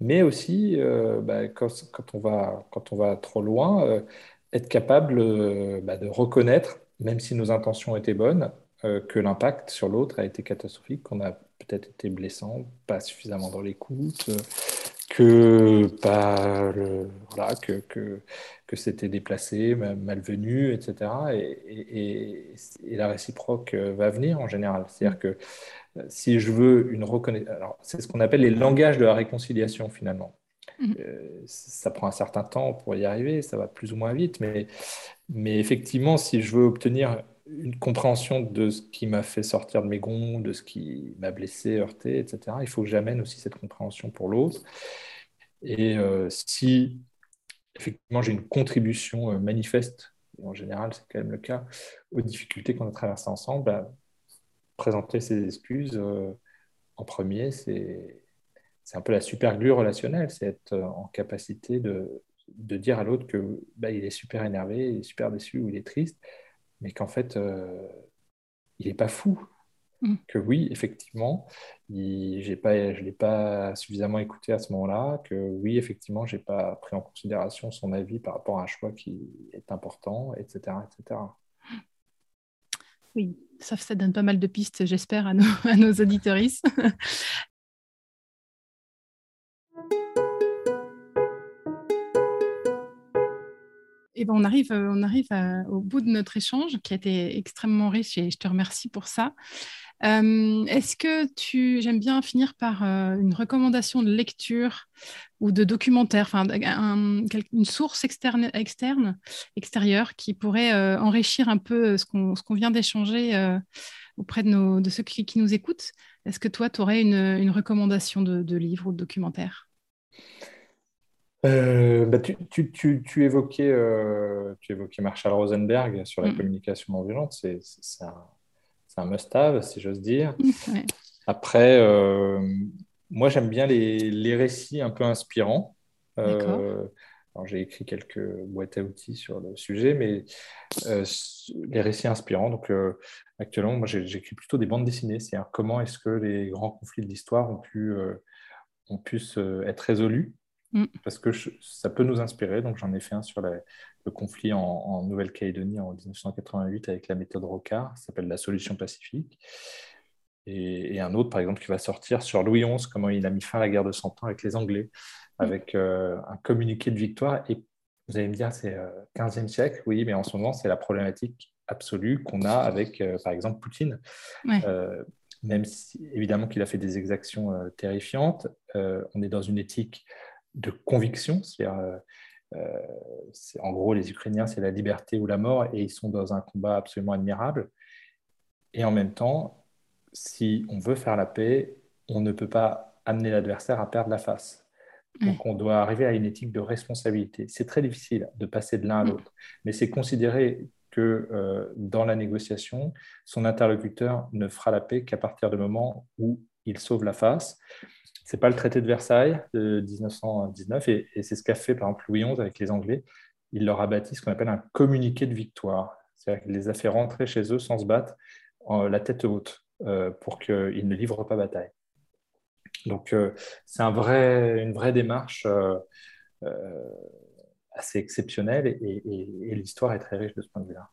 [SPEAKER 1] mais aussi, bah, quand, quand, on va, quand on va trop loin, être capable bah, de reconnaître, même si nos intentions étaient bonnes, euh, que l'impact sur l'autre a été catastrophique, qu'on a peut-être été blessant, pas suffisamment dans l'écoute, que, pas voilà, que, que, que c'était déplacé, malvenu, etc. Et, et, la réciproque euh, va venir en général. C'est-à-dire que euh, si je veux une reconnaissance, alors c'est ce qu'on appelle les langages de la réconciliation finalement. Mmh. ça prend un certain temps pour y arriver, ça va plus ou moins vite, mais, mais effectivement, si je veux obtenir une compréhension de ce qui m'a fait sortir de mes gonds, de ce qui m'a blessé, heurté, etc. Il faut que j'amène aussi cette compréhension pour l'autre. Et euh, si effectivement j'ai une contribution euh, manifeste, et en général c'est quand même le cas, aux difficultés qu'on a traversées ensemble, bah, présenter ses excuses euh, en premier, c'est un peu la super glue relationnelle, c'est être en capacité de, de dire à l'autre que bah, il est super énervé, super déçu ou il est triste mais qu'en fait, euh, il n'est pas fou. Mm. Que oui, effectivement, il, pas, je ne l'ai pas suffisamment écouté à ce moment-là, que oui, effectivement, je n'ai pas pris en considération son avis par rapport à un choix qui est important, etc. etc.
[SPEAKER 2] Oui, ça, ça donne pas mal de pistes, j'espère, à nos, à nos Et ben on arrive, euh, on arrive au bout de notre échange qui a été extrêmement riche et je te remercie pour ça. Euh, est-ce que tu, j'aime bien finir par euh, une recommandation de lecture ou de documentaire, enfin une source externe, externe, extérieure qui pourrait enrichir un peu ce qu'on, vient d'échanger auprès de, ceux qui, qui nous écoutent? Est-ce que toi, tu aurais une, recommandation de livre ou de documentaire?
[SPEAKER 1] Euh, bah, tu, tu, tu, tu, évoquais, euh, tu évoquais Marshall Rosenberg sur la mm. communication non violente. C'est un, un must-have, si j'ose dire. Après, euh, moi, j'aime bien les, les, récits un peu inspirants. J'ai écrit quelques boîtes à outils sur le sujet, mais les récits inspirants. Donc, actuellement, moi, j'écris plutôt des bandes dessinées. C'est-à-dire comment est-ce que les grands conflits de l'histoire ont pu, ont pu être résolus Mm. Parce que ça peut nous inspirer. Donc, j'en ai fait un sur le conflit en, Nouvelle-Calédonie en 1988 avec la méthode Rocard, qui s'appelle la solution pacifique. Et, un autre, par exemple, qui va sortir sur Louis XI, comment il a mis fin à la guerre de Cent Ans avec les Anglais, mm. avec euh, un communiqué de victoire. Et vous allez me dire, c'est euh, 15e siècle, oui, mais en ce moment, c'est la problématique absolue qu'on a avec, euh, par exemple, Poutine. Euh, même si, évidemment, qu'il a fait des exactions terrifiantes, on est dans une éthique de conviction. Euh, euh, c'est en gros, les Ukrainiens, c'est la liberté ou la mort, et ils sont dans un combat absolument admirable. Et en même temps, si on veut faire la paix, on ne peut pas amener l'adversaire à perdre la face. Donc on doit arriver à une éthique de responsabilité. C'est très difficile de passer de l'un à l'autre, mais c'est considérer que euh, dans la négociation, son interlocuteur ne fera la paix qu'à partir du moment où il sauve la face c'est pas le traité de Versailles de 1919, et, c'est ce qu'a fait par exemple Louis XI avec les Anglais. Il leur a bâti ce qu'on appelle un communiqué de victoire. C'est-à-dire qu'il les a fait rentrer chez eux sans se battre, la tête haute, euh, pour qu'ils ne livrent pas bataille. Donc euh, c'est un vrai, une vraie démarche euh, assez exceptionnelle, et, l'histoire est très riche de ce point de vue-là.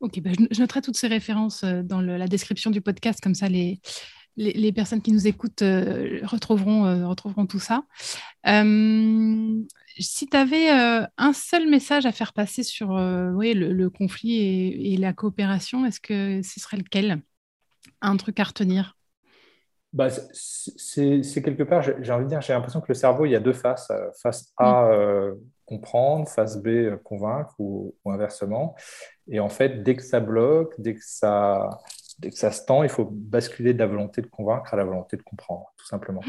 [SPEAKER 2] Ok, bah, je noterai toutes ces références dans la description du podcast, comme ça les, les, personnes qui nous écoutent retrouveront, retrouveront tout ça. si tu avais un seul message à faire passer sur oui, le, conflit et, la coopération, est-ce que ce serait lequel? Un truc à retenir?
[SPEAKER 1] Bah, c'est quelque part, j'ai envie de dire, j'ai l'impression que le cerveau, il y a deux faces. Euh, face A, mm. euh, comprendre, face B, euh, convaincre ou, inversement. Et en fait, dès que ça bloque, dès que ça, dès que ça se tend, il faut basculer de la volonté de convaincre à la volonté de comprendre, tout simplement.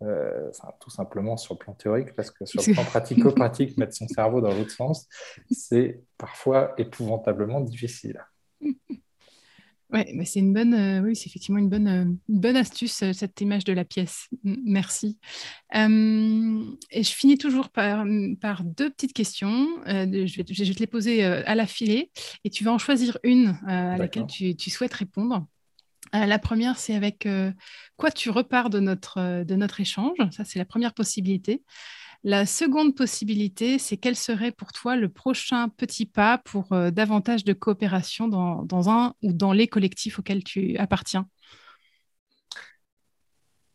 [SPEAKER 1] Mm. enfin, tout simplement sur le plan théorique, parce que sur le plan pratico-pratique, mettre son cerveau dans l'autre sens, c'est parfois épouvantablement difficile.
[SPEAKER 2] Ouais, mais c'est une bonne, euh, oui, c'est effectivement une bonne, euh, bonne astuce euh, cette image de la pièce. Merci. et je finis toujours par, par deux petites questions. je, vais, je, vais, te les poser à la filée et tu vas en choisir une à laquelle tu, tu, souhaites répondre. la première, c'est avec quoi tu repars de notre, de notre échange? Ça, c'est la première possibilité. La seconde possibilité, c'est quel serait pour toi le prochain petit pas pour euh, davantage de coopération dans, un ou dans les collectifs auxquels tu appartiens?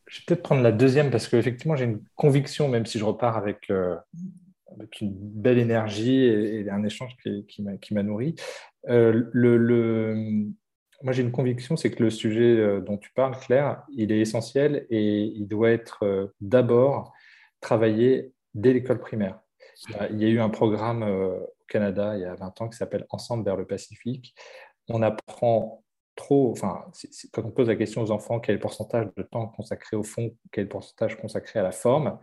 [SPEAKER 1] Je vais peut-être prendre la deuxième parce qu'effectivement, j'ai une conviction, même si je repars avec, euh, une belle énergie et, un échange qui, m'a nourri. Euh, moi, j'ai une conviction, c'est que le sujet dont tu parles, Claire, il est essentiel et il doit être d'abord travaillé dès l'école primaire. Il y a eu un programme euh, au Canada il y a 20 ans qui s'appelle Ensemble vers le Pacifique. On apprend trop, enfin, quand on pose la question aux enfants quel est le pourcentage de temps consacré au fond, quel est le pourcentage consacré à la forme,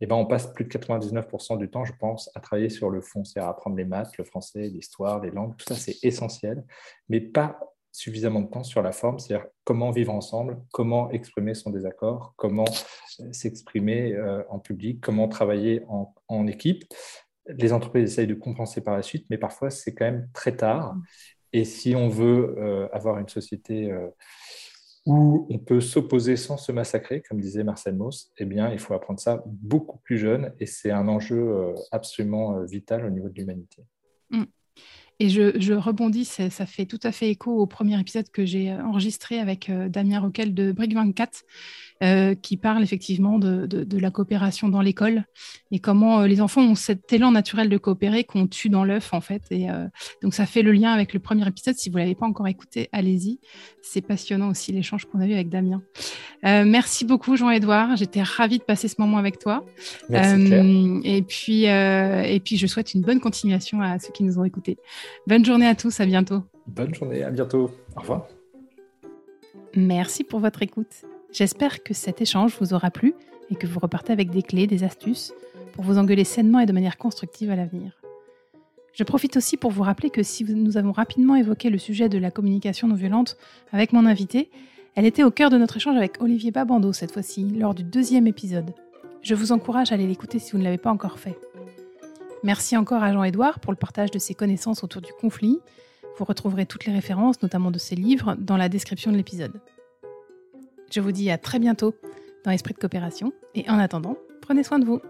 [SPEAKER 1] eh ben, on passe plus de 99% du temps, je pense, à travailler sur le fond, c'est-à-dire apprendre les maths, le français, l'histoire, les langues, tout ça c'est essentiel, mais pas suffisamment de temps sur la forme, c'est-à-dire comment vivre ensemble, comment exprimer son désaccord, comment euh, s'exprimer euh, en public, comment travailler en, équipe. Les entreprises essayent de compenser par la suite, mais parfois c'est quand même très tard. Et si on veut euh, avoir une société où on peut s'opposer sans se massacrer, comme disait Marcel Mauss, eh bien, il faut apprendre ça beaucoup plus jeune et c'est un enjeu absolument vital au niveau de l'humanité.
[SPEAKER 2] Mm. Et je, rebondis, ça, fait tout à fait écho au premier épisode que j'ai enregistré avec euh, Damien Roquel de Brick 24, euh, qui parle effectivement de, la coopération dans l'école et comment euh, les enfants ont cet élan naturel de coopérer qu'on tue dans l'œuf en fait. Et donc ça fait le lien avec le premier épisode. Si vous l'avez pas encore écouté, allez-y. C'est passionnant aussi l'échange qu'on a eu avec Damien. merci beaucoup Jean-Edouard. J'étais ravie de passer ce moment avec toi.
[SPEAKER 1] Merci,
[SPEAKER 2] et puis et puis je souhaite une bonne continuation à ceux qui nous ont écoutés. Bonne journée à tous, à bientôt.
[SPEAKER 1] Bonne journée, à bientôt. Au revoir.
[SPEAKER 2] Merci pour votre écoute. J'espère que cet échange vous aura plu et que vous repartez avec des clés, des astuces pour vous engueuler sainement et de manière constructive à l'avenir. Je profite aussi pour vous rappeler que si nous avons rapidement évoqué le sujet de la communication non violente avec mon invité, elle était au cœur de notre échange avec Olivier Babando cette fois-ci, lors du deuxième épisode. Je vous encourage à aller l'écouter si vous ne l'avez pas encore fait. Merci encore à Jean-Édouard pour le partage de ses connaissances autour du conflit. Vous retrouverez toutes les références, notamment de ses livres, dans la description de l'épisode. Je vous dis à très bientôt dans Esprit de coopération et en attendant, prenez soin de vous.